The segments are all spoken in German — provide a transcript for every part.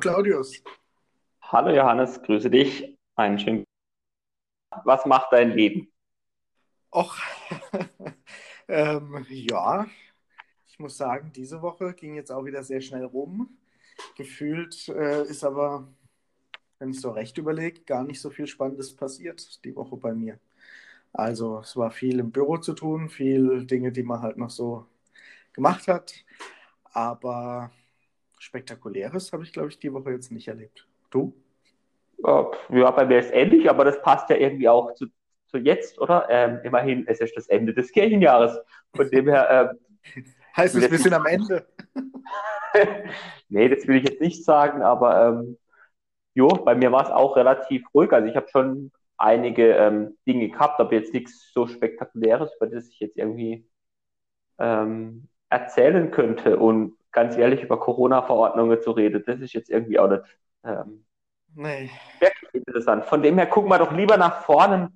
Claudius. Hallo Johannes, grüße dich. Einen schönen. Was macht dein Leben? Och, ähm, ja, ich muss sagen, diese Woche ging jetzt auch wieder sehr schnell rum. Gefühlt äh, ist aber, wenn ich so recht überlege, gar nicht so viel Spannendes passiert die Woche bei mir. Also es war viel im Büro zu tun, viel Dinge, die man halt noch so gemacht hat. Aber spektakuläres habe ich, glaube ich, die Woche jetzt nicht erlebt. Du? Ja, bei mir ist ähnlich, aber das passt ja irgendwie auch zu, zu jetzt, oder? Ähm, immerhin, es ist das Ende des Kirchenjahres. Von dem her. Ähm, heißt es, wir sind am Ende? nee, das will ich jetzt nicht sagen, aber ähm, jo, bei mir war es auch relativ ruhig. Also ich habe schon einige ähm, Dinge gehabt, aber jetzt nichts so Spektakuläres, über das ich jetzt irgendwie ähm, erzählen könnte. Und ganz ehrlich, über Corona-Verordnungen zu reden, das ist jetzt irgendwie auch nicht ähm, nee. wirklich interessant. Von dem her gucken wir doch lieber nach vorne.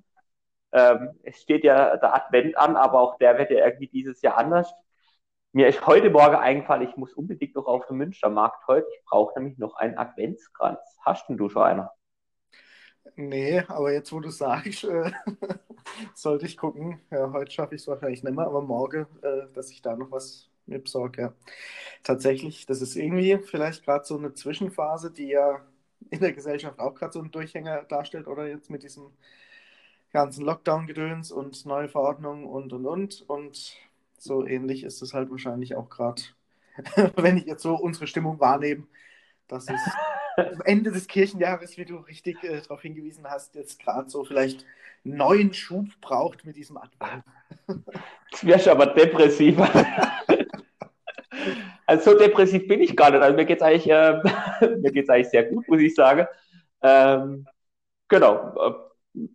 Ähm, es steht ja der Advent an, aber auch der wird ja irgendwie dieses Jahr anders. Mir ist heute Morgen eingefallen, ich muss unbedingt noch auf den Münstermarkt heute. Ich brauche nämlich noch einen Adventskranz. Hast denn du schon einer? Nee, aber jetzt, wo du sagst, äh, sollte ich gucken. Ja, heute schaffe ich es wahrscheinlich nicht mehr, aber morgen, äh, dass ich da noch was mir besorge. Ja. Tatsächlich, das ist irgendwie vielleicht gerade so eine Zwischenphase, die ja in der Gesellschaft auch gerade so einen Durchhänger darstellt, oder jetzt mit diesem ganzen Lockdown-Gedöns und neue Verordnungen und und und. Und so ähnlich ist es halt wahrscheinlich auch gerade, wenn ich jetzt so unsere Stimmung wahrnehme, dass es am Ende des Kirchenjahres, wie du richtig äh, darauf hingewiesen hast, jetzt gerade so vielleicht einen neuen Schub braucht mit diesem Advent. Das wäre schon aber depressiver. Also so depressiv bin ich gar nicht. Also mir geht es eigentlich, äh, eigentlich sehr gut, muss ich sagen. Ähm, genau. Äh,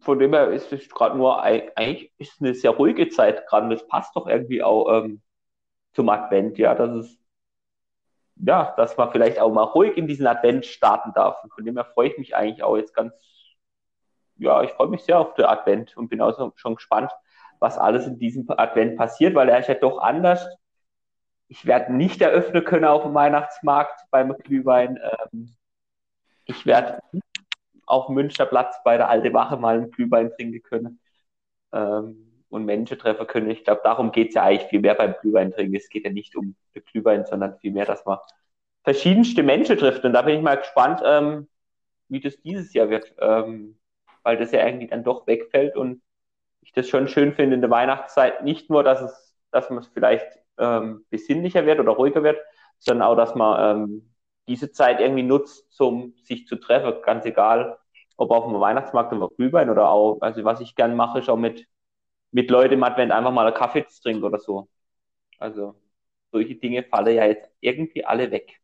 von dem her ist es gerade nur eigentlich ist eine sehr ruhige Zeit gerade. Das passt doch irgendwie auch ähm, zum Advent, ja, dass es ja, dass man vielleicht auch mal ruhig in diesen Advent starten darf. Und von dem her freue ich mich eigentlich auch jetzt ganz, ja, ich freue mich sehr auf den Advent und bin auch schon gespannt, was alles in diesem Advent passiert, weil er ist ja doch anders ich werde nicht eröffnen können auf dem Weihnachtsmarkt beim Glühwein. Ähm, ich werde auf Münsterplatz bei der Alte Wache mal einen Glühwein trinken können ähm, und Menschen treffen können. Ich glaube, darum geht es ja eigentlich viel mehr beim Glühwein trinken. Es geht ja nicht um den Glühwein, sondern vielmehr, dass man verschiedenste Menschen trifft. Und da bin ich mal gespannt, ähm, wie das dieses Jahr wird, ähm, weil das ja irgendwie dann doch wegfällt und ich das schon schön finde in der Weihnachtszeit. Nicht nur, dass es, dass man es vielleicht ähm, besinnlicher wird oder ruhiger wird, sondern auch, dass man ähm, diese Zeit irgendwie nutzt, um sich zu treffen, ganz egal, ob auf dem Weihnachtsmarkt oder Glühwein oder auch, also was ich gern mache, ist auch mit, mit Leuten im Advent einfach mal einen Kaffee zu trinken oder so. Also solche Dinge fallen ja jetzt irgendwie alle weg.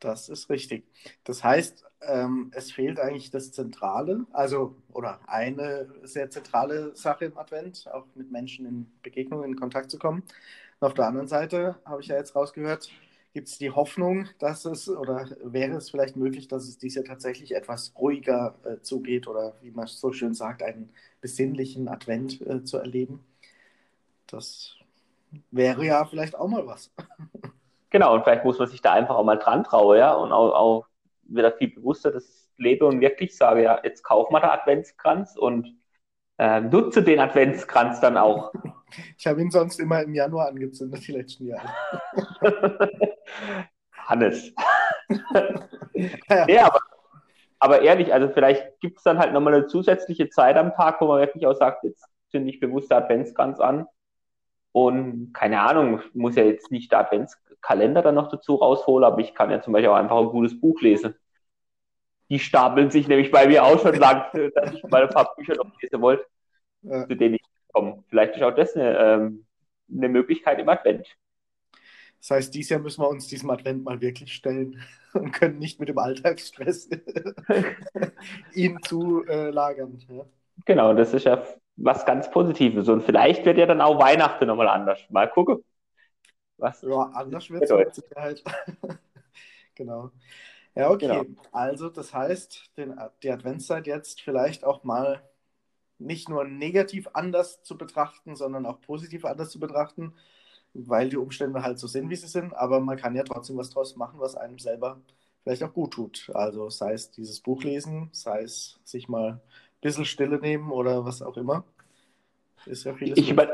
Das ist richtig. Das heißt, ähm, es fehlt eigentlich das Zentrale, also oder eine sehr zentrale Sache im Advent, auch mit Menschen in Begegnung, in Kontakt zu kommen. Und auf der anderen Seite habe ich ja jetzt rausgehört, gibt es die Hoffnung, dass es oder wäre es vielleicht möglich, dass es dies Jahr tatsächlich etwas ruhiger äh, zugeht oder wie man so schön sagt, einen besinnlichen Advent äh, zu erleben. Das wäre ja vielleicht auch mal was. Genau, und vielleicht muss man sich da einfach auch mal dran trauen, ja, und auch, auch wieder viel bewusster das lebe und wirklich sage, ja, jetzt kauf mal den Adventskranz und äh, nutze den Adventskranz dann auch. Ich habe ihn sonst immer im Januar angezündet, die letzten Jahre. Hannes. ja, ja aber, aber, ehrlich, also vielleicht gibt es dann halt nochmal eine zusätzliche Zeit am Tag, wo man wirklich auch sagt, jetzt zünde ich bewusst der Adventskranz an. Und keine Ahnung, muss ja jetzt nicht der Adventskalender dann noch dazu rausholen, aber ich kann ja zum Beispiel auch einfach ein gutes Buch lesen die stapeln sich nämlich bei mir auch schon lang, dass ich mal ein paar Bücher noch lesen wollte, ja. zu denen ich komme. Vielleicht ist auch das eine, ähm, eine Möglichkeit im Advent. Das heißt, dieses Jahr müssen wir uns diesem Advent mal wirklich stellen und können nicht mit dem Alltagsstress ihn zu äh. Ja. Genau, das ist ja was ganz Positives. Und vielleicht wird ja dann auch Weihnachten nochmal anders. Mal gucken. Was ja, anders wird es mit Sicherheit. genau. Ja, okay. Genau. Also, das heißt, den, die Adventszeit jetzt vielleicht auch mal nicht nur negativ anders zu betrachten, sondern auch positiv anders zu betrachten, weil die Umstände halt so sind, wie sie sind. Aber man kann ja trotzdem was draus machen, was einem selber vielleicht auch gut tut. Also sei es dieses Buch lesen, sei es sich mal ein bisschen Stille nehmen oder was auch immer. Ist ja vieles ich, über,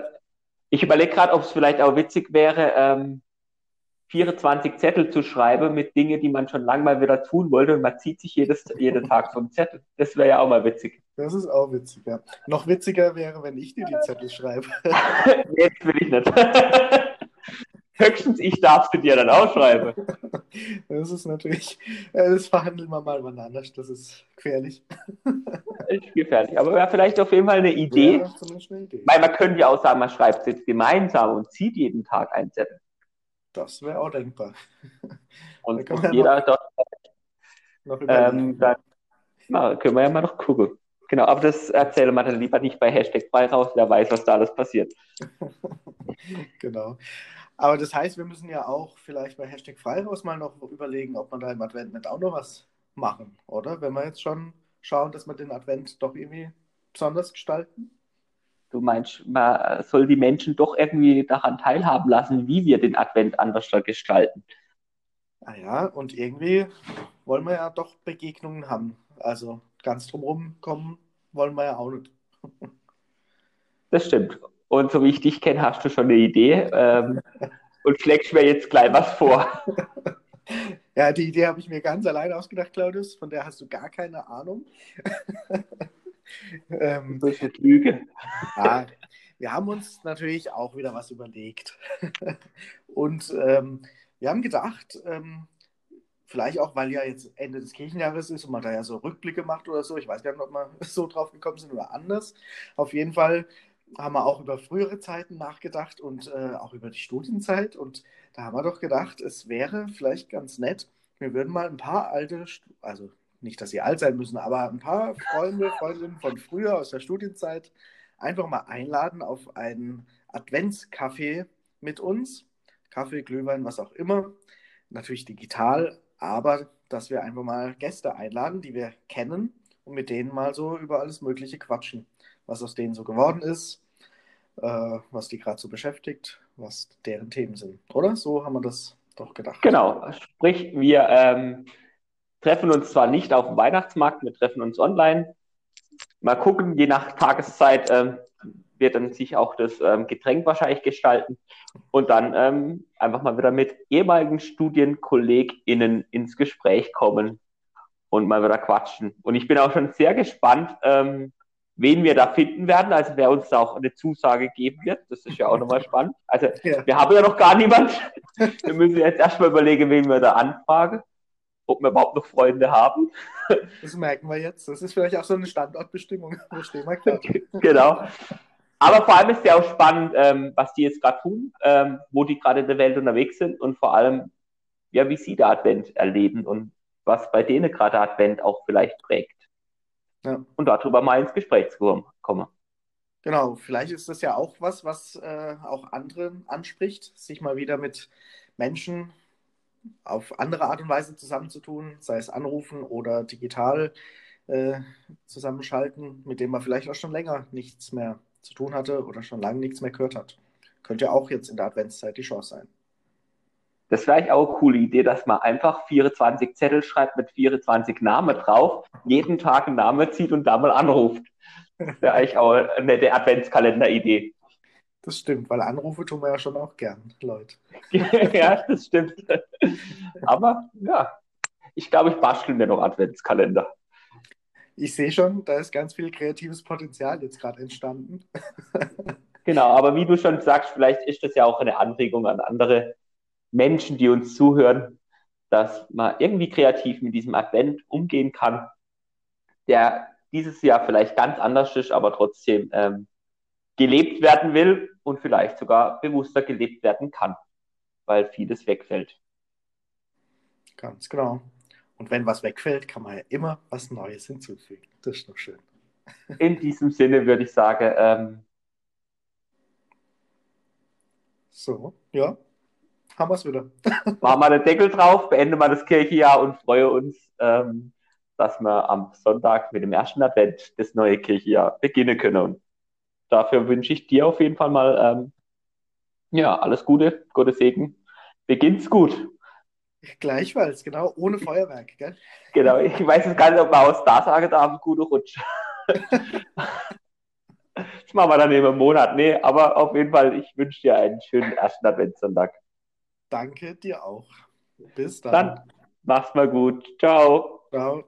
ich überlege gerade, ob es vielleicht auch witzig wäre, ähm, 24 Zettel zu schreiben mit Dingen, die man schon lange mal wieder tun wollte und man zieht sich jedes, jeden Tag so einen Zettel. Das wäre ja auch mal witzig. Das ist auch witzig, ja. Noch witziger wäre, wenn ich dir die Zettel schreibe. nee, das will ich nicht. Höchstens ich darf es dir dann ausschreiben. Das ist natürlich, äh, das verhandeln wir mal wann anders, das ist gefährlich. Ist gefährlich, aber wäre vielleicht auf jeden Fall eine Idee. Ja, eine Idee. Weil man könnte ja auch sagen, man schreibt es jetzt gemeinsam und zieht jeden Tag einen Zettel. Das wäre auch denkbar. Und da jeder dort. Noch ähm, dann na, können wir ja mal noch gucken. Genau, aber das erzähle man dann lieber nicht bei Hashtag frei raus, wer weiß, was da alles passiert. genau. Aber das heißt, wir müssen ja auch vielleicht bei Hashtag Freiraus mal noch überlegen, ob man da im Advent nicht auch noch was machen, oder? Wenn wir jetzt schon schauen, dass wir den Advent doch irgendwie besonders gestalten. Du meinst, man soll die Menschen doch irgendwie daran teilhaben lassen, wie wir den Advent anders gestalten. Ah ja, und irgendwie wollen wir ja doch Begegnungen haben. Also ganz drumherum kommen wollen wir ja auch nicht. Das stimmt. Und so wie ich dich kenne, hast du schon eine Idee ähm, und schlägst mir jetzt gleich was vor. Ja, die Idee habe ich mir ganz allein ausgedacht, Claudius. Von der hast du gar keine Ahnung. ähm, das ist Lüge. Ja, wir haben uns natürlich auch wieder was überlegt. und ähm, wir haben gedacht, ähm, vielleicht auch, weil ja jetzt Ende des Kirchenjahres ist und man da ja so Rückblicke macht oder so. Ich weiß gar nicht, ob wir so drauf gekommen sind oder anders. Auf jeden Fall haben wir auch über frühere Zeiten nachgedacht und äh, auch über die Studienzeit. Und da haben wir doch gedacht, es wäre vielleicht ganz nett, wir würden mal ein paar alte, also nicht, dass sie alt sein müssen, aber ein paar Freunde, Freundinnen von früher aus der Studienzeit einfach mal einladen auf einen Adventscafé mit uns. Kaffee, Glühwein, was auch immer. Natürlich digital, aber dass wir einfach mal Gäste einladen, die wir kennen und mit denen mal so über alles Mögliche quatschen was aus denen so geworden ist, äh, was die gerade so beschäftigt, was deren Themen sind. Oder? So haben wir das doch gedacht. Genau. Sprich, wir ähm, treffen uns zwar nicht auf dem Weihnachtsmarkt, wir treffen uns online. Mal gucken, je nach Tageszeit ähm, wird dann sich auch das ähm, Getränk wahrscheinlich gestalten und dann ähm, einfach mal wieder mit ehemaligen StudienkollegInnen ins Gespräch kommen und mal wieder quatschen. Und ich bin auch schon sehr gespannt, ähm, wen wir da finden werden, also wer uns da auch eine Zusage geben wird. Das ist ja auch nochmal spannend. Also ja. wir haben ja noch gar niemand. Wir müssen jetzt erstmal überlegen, wen wir da anfragen, ob wir überhaupt noch Freunde haben. Das merken wir jetzt. Das ist vielleicht auch so eine Standortbestimmung. Wo stehen wir gerade? Genau. Aber vor allem ist ja auch spannend, ähm, was die jetzt gerade tun, ähm, wo die gerade in der Welt unterwegs sind und vor allem, ja, wie sie da Advent erleben und was bei denen gerade Advent auch vielleicht prägt. Ja. Und darüber mal ins Gespräch zu kommen. Genau, vielleicht ist das ja auch was, was äh, auch andere anspricht, sich mal wieder mit Menschen auf andere Art und Weise zusammenzutun, sei es anrufen oder digital äh, zusammenschalten, mit dem man vielleicht auch schon länger nichts mehr zu tun hatte oder schon lange nichts mehr gehört hat. Könnte ja auch jetzt in der Adventszeit die Chance sein. Das wäre eigentlich auch eine coole Idee, dass man einfach 24 Zettel schreibt mit 24 Namen drauf, jeden Tag einen Namen zieht und da mal anruft. Das wäre eigentlich auch eine nette Adventskalender-Idee. Das stimmt, weil Anrufe tun wir ja schon auch gern, Leute. ja, das stimmt. Aber ja, ich glaube, ich bastel mir noch Adventskalender. Ich sehe schon, da ist ganz viel kreatives Potenzial jetzt gerade entstanden. genau, aber wie du schon sagst, vielleicht ist das ja auch eine Anregung an andere Menschen, die uns zuhören, dass man irgendwie kreativ mit diesem Advent umgehen kann, der dieses Jahr vielleicht ganz anders ist, aber trotzdem ähm, gelebt werden will und vielleicht sogar bewusster gelebt werden kann, weil vieles wegfällt. Ganz genau. Und wenn was wegfällt, kann man ja immer was Neues hinzufügen. Das ist doch schön. In diesem Sinne würde ich sagen, ähm, so, ja haben wir es wieder. Machen wir den Deckel drauf, beenden wir das Kirchenjahr und freue uns, ähm, dass wir am Sonntag mit dem ersten Advent das neue Kirchenjahr beginnen können. Dafür wünsche ich dir auf jeden Fall mal ähm, ja, alles Gute, Gottes Segen. Beginnt's gut. Gleichfalls, genau, ohne Feuerwerk, gell? Genau, ich weiß jetzt gar nicht, ob man aus da sagen darf, gute Rutsch. Das machen wir dann einem Monat. Nee, aber auf jeden Fall, ich wünsche dir einen schönen ersten Adventssonntag. Danke dir auch. Bis dann. Dann mach's mal gut. Ciao. Ciao.